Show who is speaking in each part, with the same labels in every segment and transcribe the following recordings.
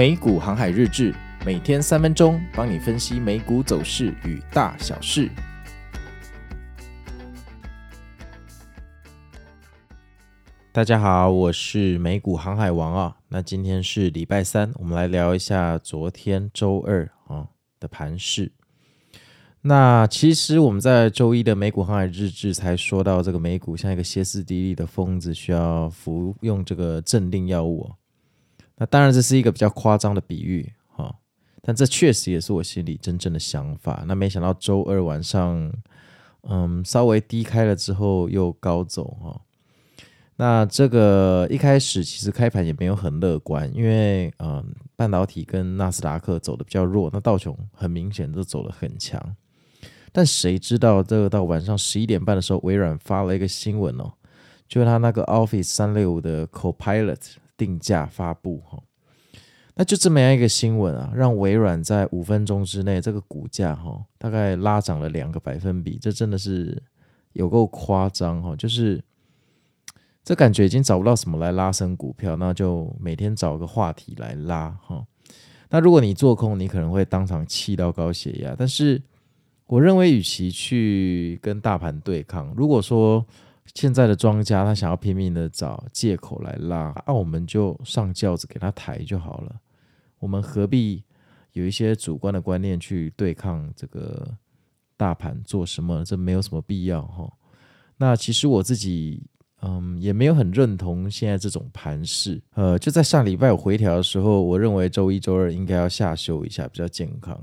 Speaker 1: 美股航海日志，每天三分钟，帮你分析美股走势与大小事。大家好，我是美股航海王啊。那今天是礼拜三，我们来聊一下昨天周二啊的盘势。那其实我们在周一的美股航海日志才说到，这个美股像一个歇斯底里的疯子，需要服用这个镇定药物。那当然，这是一个比较夸张的比喻哈，但这确实也是我心里真正的想法。那没想到周二晚上，嗯，稍微低开了之后又高走哈。那这个一开始其实开盘也没有很乐观，因为嗯，半导体跟纳斯达克走的比较弱，那道琼很明显都走得很强。但谁知道这个到晚上十一点半的时候，微软发了一个新闻哦，就是他那个 Office 三六五的 Copilot。定价发布哈，那就这么样一个新闻啊，让微软在五分钟之内这个股价哈，大概拉涨了两个百分比，这真的是有够夸张哈，就是这感觉已经找不到什么来拉升股票，那就每天找个话题来拉哈。那如果你做空，你可能会当场气到高血压，但是我认为，与其去跟大盘对抗，如果说现在的庄家他想要拼命的找借口来拉，那、我们就上轿子给他抬就好了。我们何必有一些主观的观念去对抗这个大盘做什么？这没有什么必要哈。那其实我自己嗯也没有很认同现在这种盘势。呃，就在上礼拜有回调的时候，我认为周一周二应该要下修一下比较健康。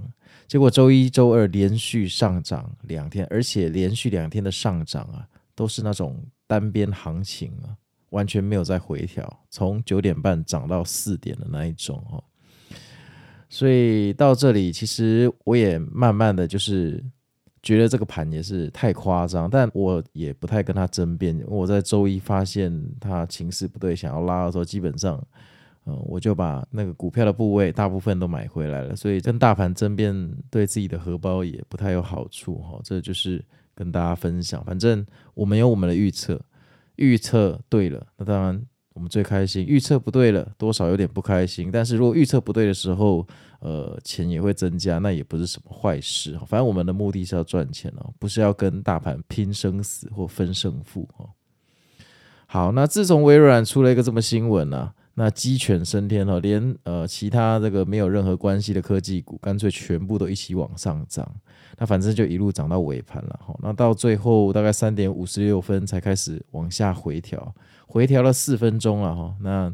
Speaker 1: 结果周一周二连续上涨两天，而且连续两天的上涨啊。都是那种单边行情啊，完全没有在回调，从九点半涨到四点的那一种哦。所以到这里，其实我也慢慢的就是觉得这个盘也是太夸张，但我也不太跟他争辩。我在周一发现他情势不对，想要拉的时候，基本上，嗯，我就把那个股票的部位大部分都买回来了。所以跟大盘争辩，对自己的荷包也不太有好处哈。这就是。跟大家分享，反正我们有我们的预测，预测对了，那当然我们最开心；预测不对了，多少有点不开心。但是如果预测不对的时候，呃，钱也会增加，那也不是什么坏事。反正我们的目的是要赚钱哦，不是要跟大盘拼生死或分胜负哦。好，那自从微软出了一个这么新闻呢、那鸡犬升天哈，连呃其他这个没有任何关系的科技股，干脆全部都一起往上涨。那反正就一路涨到尾盘了哈。那到最后大概三点五十六分才开始往下回调，回调了四分钟了哈。那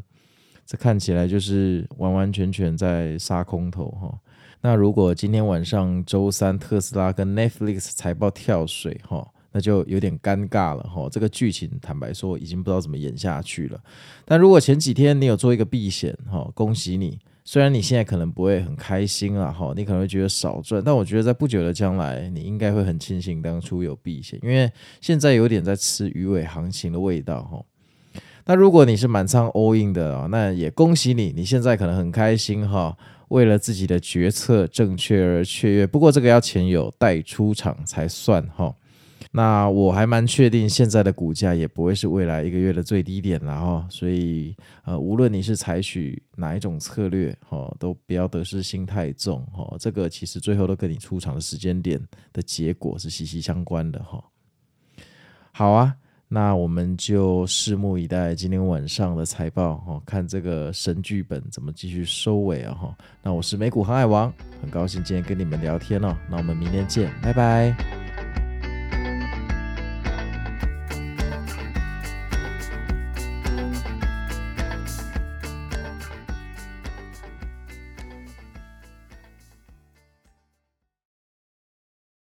Speaker 1: 这看起来就是完完全全在杀空头哈。那如果今天晚上周三特斯拉跟 Netflix 财报跳水哈。那就有点尴尬了哈，这个剧情坦白说已经不知道怎么演下去了。但如果前几天你有做一个避险哈，恭喜你。虽然你现在可能不会很开心啊哈，你可能会觉得少赚，但我觉得在不久的将来，你应该会很庆幸当初有避险，因为现在有点在吃鱼尾行情的味道哈。那如果你是满仓 all in 的啊，那也恭喜你，你现在可能很开心哈，为了自己的决策正确而雀跃。不过这个要钱有带出场才算哈。那我还蛮确定，现在的股价也不会是未来一个月的最低点了哈，所以呃，无论你是采取哪一种策略哈，都不要得失心太重哈，这个其实最后都跟你出场的时间点的结果是息息相关的哈。好啊，那我们就拭目以待今天晚上的财报哈，看这个神剧本怎么继续收尾啊哈。那我是美股航海王，很高兴今天跟你们聊天哦，那我们明天见，拜拜。